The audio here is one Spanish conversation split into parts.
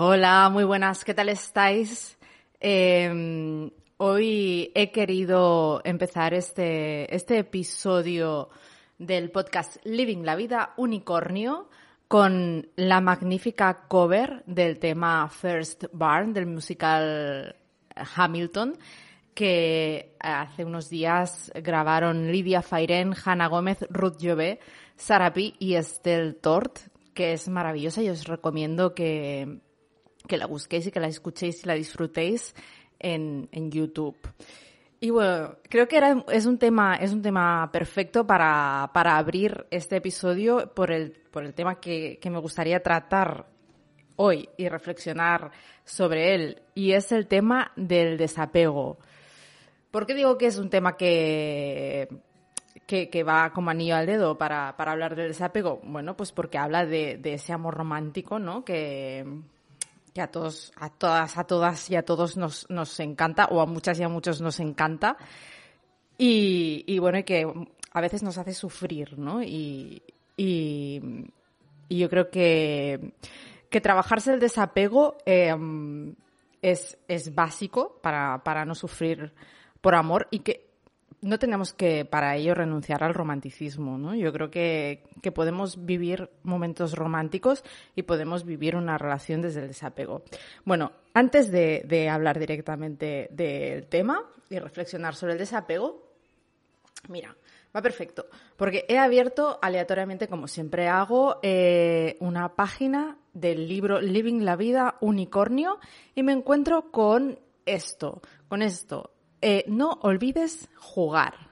Hola, muy buenas, ¿qué tal estáis? Eh, hoy he querido empezar este, este episodio del podcast Living la Vida Unicornio con la magnífica cover del tema First Barn del musical Hamilton que hace unos días grabaron Lidia Fairen, Hanna Gómez, Ruth Jové, Sara Pi y Estelle Tort, que es maravillosa y os recomiendo que, que la busquéis y que la escuchéis y la disfrutéis en, en YouTube. Y bueno, creo que era, es un tema, es un tema perfecto para, para abrir este episodio por el, por el tema que, que me gustaría tratar hoy y reflexionar sobre él. Y es el tema del desapego. ¿Por qué digo que es un tema que, que, que va como anillo al dedo para, para hablar del desapego? Bueno, pues porque habla de, de ese amor romántico, ¿no? Que, que a todos, a todas, a todas y a todos nos, nos encanta, o a muchas y a muchos nos encanta. Y, bueno, que a veces nos hace sufrir, ¿no? Y, y, yo creo que, que trabajarse el desapego eh, es, es básico para, para no sufrir por amor y que no tenemos que para ello renunciar al romanticismo, ¿no? Yo creo que, que podemos vivir momentos románticos y podemos vivir una relación desde el desapego. Bueno, antes de, de hablar directamente del tema y reflexionar sobre el desapego, mira, va perfecto, porque he abierto aleatoriamente, como siempre hago, eh, una página del libro Living la Vida Unicornio y me encuentro con esto, con esto. Eh, no olvides jugar.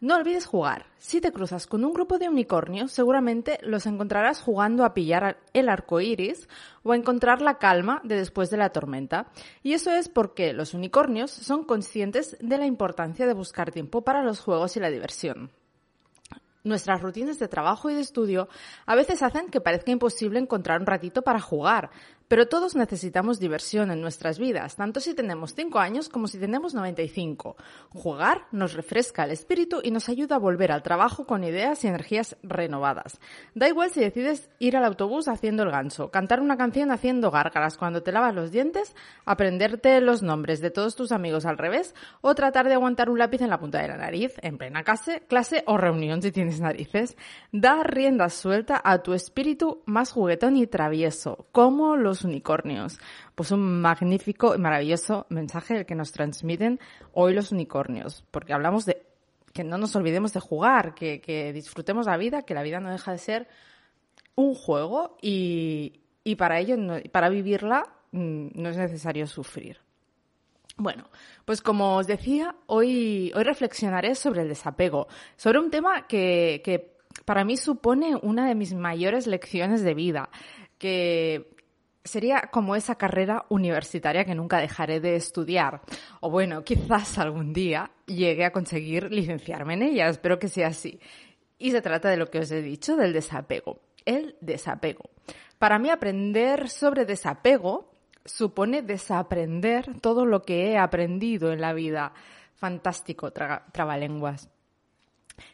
No olvides jugar. Si te cruzas con un grupo de unicornios, seguramente los encontrarás jugando a pillar el arco iris o a encontrar la calma de después de la tormenta. Y eso es porque los unicornios son conscientes de la importancia de buscar tiempo para los juegos y la diversión. Nuestras rutinas de trabajo y de estudio a veces hacen que parezca imposible encontrar un ratito para jugar, pero todos necesitamos diversión en nuestras vidas, tanto si tenemos 5 años como si tenemos 95. Jugar nos refresca el espíritu y nos ayuda a volver al trabajo con ideas y energías renovadas. Da igual si decides ir al autobús haciendo el ganso, cantar una canción haciendo gárgaras cuando te lavas los dientes, aprenderte los nombres de todos tus amigos al revés o tratar de aguantar un lápiz en la punta de la nariz en plena clase, clase o reunión si tienes narices. Da rienda suelta a tu espíritu más juguetón y travieso, como los unicornios. Pues un magnífico y maravilloso mensaje el que nos transmiten hoy los unicornios, porque hablamos de que no nos olvidemos de jugar, que, disfrutemos la vida, que la vida no deja de ser un juego y, para ello, para vivirla, mm, no es necesario sufrir. Bueno, pues como os decía, hoy, hoy reflexionaré sobre el desapego, sobre un tema que, que para mí supone una de mis mayores lecciones de vida, que sería como esa carrera universitaria que nunca dejaré de estudiar. O bueno, quizás algún día llegue a conseguir licenciarme en ella, espero que sea así. Y se trata de lo que os he dicho, del desapego. El desapego. Para mí aprender sobre desapego supone desaprender todo lo que he aprendido en la vida. Fantástico, trabalenguas.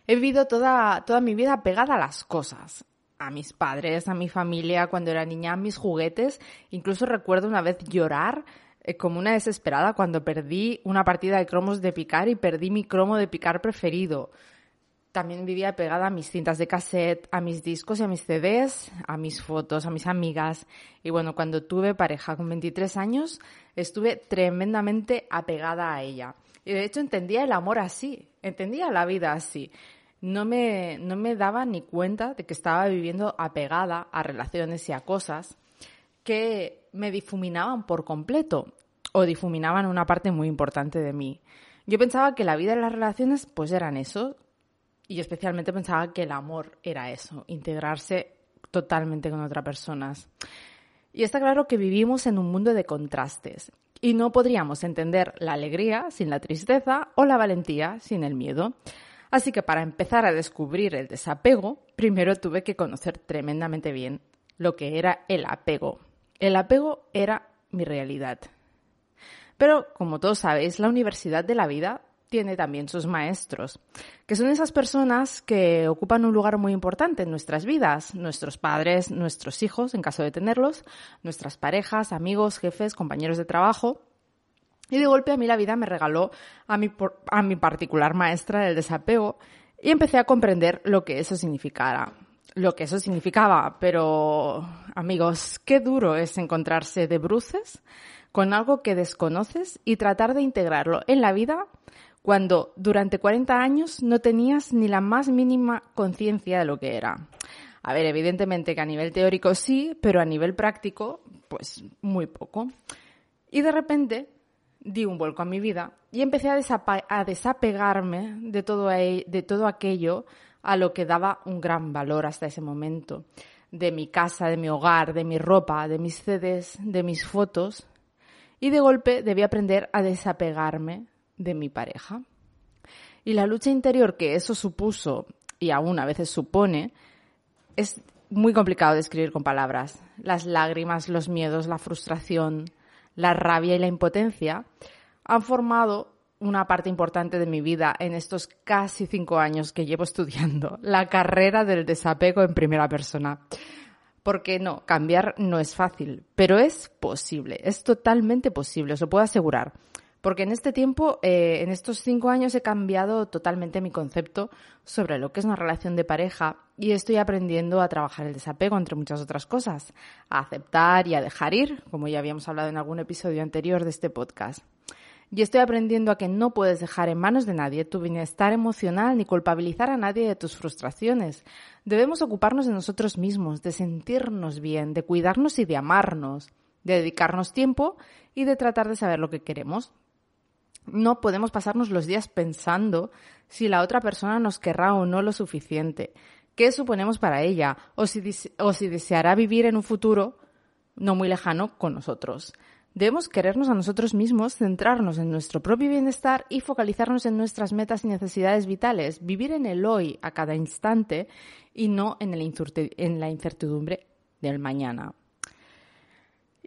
He vivido toda, toda mi vida pegada a las cosas. A mis padres, a mi familia, cuando era niña, a mis juguetes. Incluso recuerdo una vez llorar eh, como una desesperada cuando perdí una partida de cromos de picar y perdí mi cromo de picar preferido. También vivía pegada a mis cintas de cassette, a mis discos y a mis CDs, a mis fotos, a mis amigas. Y bueno, cuando tuve pareja con 23 años, estuve tremendamente apegada a ella. Y de hecho entendía el amor así, entendía la vida así. No me, no me daba ni cuenta de que estaba viviendo apegada a relaciones y a cosas. que me difuminaban por completo o difuminaban una parte muy importante de mí. Yo pensaba que la vida y las relaciones pues eran eso y especialmente pensaba que el amor era eso, integrarse totalmente con otras personas. Y está claro que vivimos en un mundo de contrastes y no podríamos entender la alegría sin la tristeza o la valentía sin el miedo. Así que para empezar a descubrir el desapego, primero tuve que conocer tremendamente bien lo que era el apego. El apego era mi realidad. Pero, como todos sabéis, la universidad de la vida tiene también sus maestros, que son esas personas que ocupan un lugar muy importante en nuestras vidas, nuestros padres, nuestros hijos, en caso de tenerlos, nuestras parejas, amigos, jefes, compañeros de trabajo. Y de golpe a mí la vida me regaló a mi, a mi particular maestra del desapego y empecé a comprender lo que eso significara, lo que eso significaba. Pero, amigos, qué duro es encontrarse de bruces con algo que desconoces y tratar de integrarlo en la vida cuando durante 40 años no tenías ni la más mínima conciencia de lo que era. A ver, evidentemente que a nivel teórico sí, pero a nivel práctico, pues muy poco. Y de repente di un vuelco a mi vida y empecé a, desapegarme de todo, de todo aquello a lo que daba un gran valor hasta ese momento. De mi casa, de mi hogar, de mi ropa, de mis CDs, de mis fotos. Y de golpe debí aprender a desapegarme de mi pareja. Y la lucha interior que eso supuso, y aún a veces supone, es muy complicado de escribir con palabras. Las lágrimas, los miedos, la frustración, la rabia y la impotencia han formado una parte importante de mi vida en estos casi cinco años que llevo estudiando la carrera del desapego en primera persona. Porque no, cambiar no es fácil, pero es posible, es totalmente posible, os lo puedo asegurar. Porque en este tiempo, eh, en estos cinco años, he cambiado totalmente mi concepto sobre lo que es una relación de pareja y estoy aprendiendo a trabajar el desapego, entre muchas otras cosas, a aceptar y a dejar ir, como ya habíamos hablado en algún episodio anterior de este podcast. Y estoy aprendiendo a que no puedes dejar en manos de nadie tu bienestar emocional ni culpabilizar a nadie de tus frustraciones. Debemos ocuparnos de nosotros mismos, de sentirnos bien, de cuidarnos y de amarnos, de dedicarnos tiempo y de tratar de saber lo que queremos, no podemos pasarnos los días pensando si la otra persona nos querrá o no lo suficiente, qué suponemos para ella, o si, deseará vivir en un futuro no muy lejano con nosotros. Debemos querernos a nosotros mismos, centrarnos en nuestro propio bienestar y focalizarnos en nuestras metas y necesidades vitales, vivir en el hoy a cada instante y no en la incertidumbre del mañana.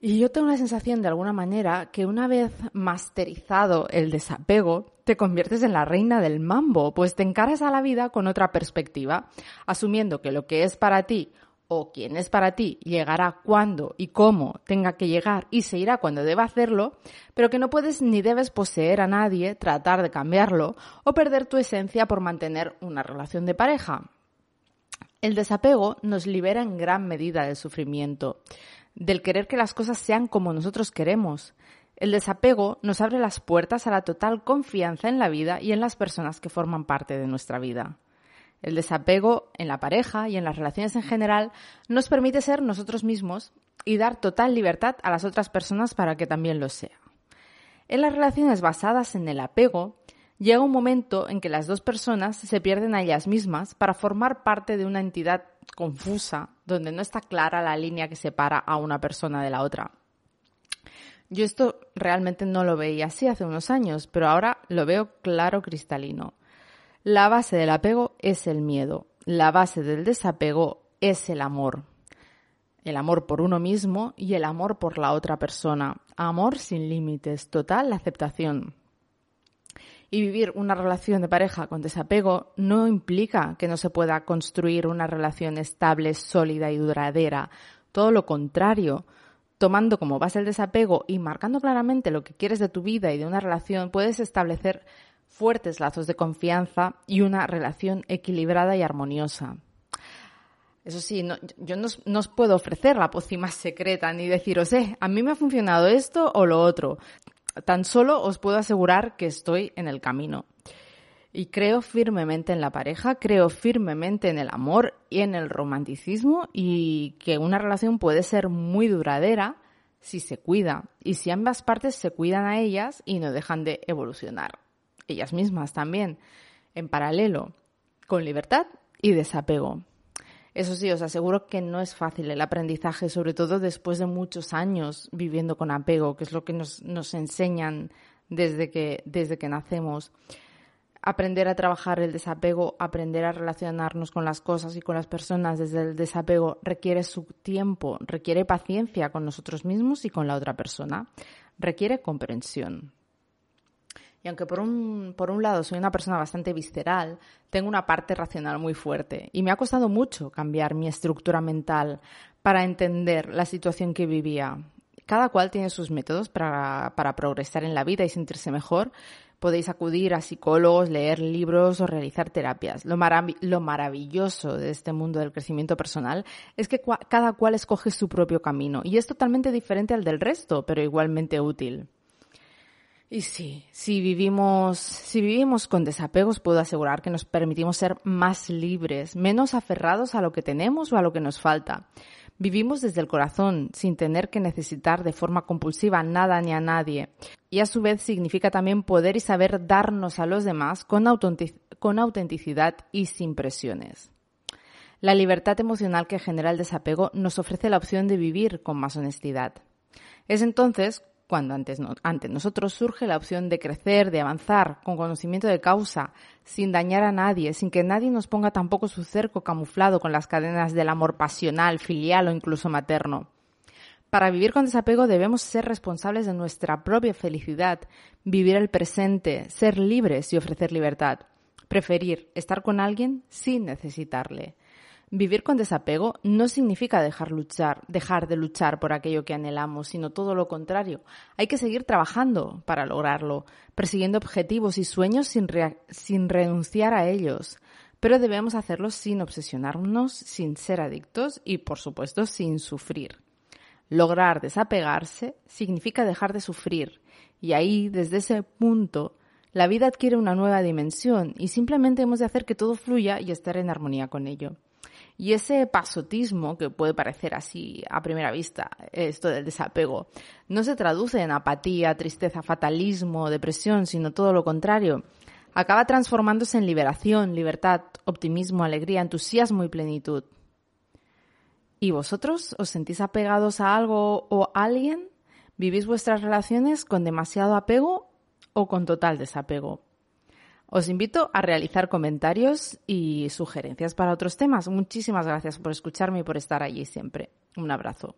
Y yo tengo la sensación, de alguna manera, que una vez masterizado el desapego, te conviertes en la reina del mambo, pues te encaras a la vida con otra perspectiva, asumiendo que lo que es para ti o quien es para ti llegará cuando y cómo tenga que llegar y se irá cuando deba hacerlo, pero que no puedes ni debes poseer a nadie, tratar de cambiarlo o perder tu esencia por mantener una relación de pareja. El desapego nos libera en gran medida del sufrimiento del querer que las cosas sean como nosotros queremos. El desapego nos abre las puertas a la total confianza en la vida y en las personas que forman parte de nuestra vida. El desapego en la pareja y en las relaciones en general nos permite ser nosotros mismos y dar total libertad a las otras personas para que también lo sea. En las relaciones basadas en el apego, llega un momento en que las dos personas se pierden a ellas mismas para formar parte de una entidad confusa, donde no está clara la línea que separa a una persona de la otra. Yo esto realmente no lo veía así hace unos años, pero ahora lo veo claro cristalino. La base del apego es el miedo, la base del desapego es el amor. El amor por uno mismo y el amor por la otra persona. Amor sin límites, total aceptación. Y vivir una relación de pareja con desapego no implica que no se pueda construir una relación estable, sólida y duradera. Todo lo contrario. Tomando como base el desapego y marcando claramente lo que quieres de tu vida y de una relación, puedes establecer fuertes lazos de confianza y una relación equilibrada y armoniosa. Eso sí, yo no, os puedo ofrecer la pócima secreta ni deciros, eh, a mí me ha funcionado esto o lo otro tan solo os puedo asegurar que estoy en el camino. Y creo firmemente en la pareja, creo firmemente en el amor y en el romanticismo y que una relación puede ser muy duradera si se cuida y si ambas partes se cuidan a ellas y no dejan de evolucionar. Ellas mismas también, en paralelo, con libertad y desapego. Eso sí, os aseguro que no es fácil el aprendizaje, sobre todo después de muchos años viviendo con apego, que es lo que nos, nos enseñan desde que, desde que nacemos aprender a trabajar el desapego, aprender a relacionarnos con las cosas y con las personas desde el desapego requiere su tiempo, requiere paciencia con nosotros mismos y con la otra persona, requiere comprensión. Y aunque por un, por un lado soy una persona bastante visceral, tengo una parte racional muy fuerte y me ha costado mucho cambiar mi estructura mental para entender la situación que vivía. Cada cual tiene sus métodos para, para progresar en la vida y sentirse mejor, podéis acudir a psicólogos, leer libros o realizar terapias. Lo, maravilloso de este mundo del crecimiento personal es que cada cual escoge su propio camino y es totalmente diferente al del resto, pero igualmente útil. Y sí, si vivimos, si vivimos con desapegos, puedo asegurar que nos permitimos ser más libres, menos aferrados a lo que tenemos o a lo que nos falta. Vivimos desde el corazón, sin tener que necesitar de forma compulsiva nada ni a nadie. Y a su vez significa también poder y saber darnos a los demás con, autenticidad y sin presiones. La libertad emocional que genera el desapego nos ofrece la opción de vivir con más honestidad. Es entonces cuando antes ante nosotros surge la opción de crecer, de avanzar con conocimiento de causa, sin dañar a nadie, sin que nadie nos ponga tampoco su cerco camuflado con las cadenas del amor pasional, filial o incluso materno. Para vivir con desapego debemos ser responsables de nuestra propia felicidad, vivir el presente, ser libres y ofrecer libertad. Preferir estar con alguien sin necesitarle. Vivir con desapego no significa dejar luchar, dejar de luchar por aquello que anhelamos, sino todo lo contrario. Hay que seguir trabajando para lograrlo, persiguiendo objetivos y sueños sin, renunciar a ellos. Pero debemos hacerlo sin obsesionarnos, sin ser adictos y, por supuesto, sin sufrir. Lograr desapegarse significa dejar de sufrir. Y ahí, desde ese punto, la vida adquiere una nueva dimensión y simplemente hemos de hacer que todo fluya y estar en armonía con ello. Y ese pasotismo, que puede parecer así a primera vista, esto del desapego, no se traduce en apatía, tristeza, fatalismo, depresión, sino todo lo contrario. Acaba transformándose en liberación, libertad, optimismo, alegría, entusiasmo y plenitud. ¿Y vosotros os sentís apegados a algo o a alguien? ¿Vivís vuestras relaciones con demasiado apego o con total desapego? Os invito a realizar comentarios y sugerencias para otros temas. Muchísimas gracias por escucharme y por estar allí siempre. Un abrazo.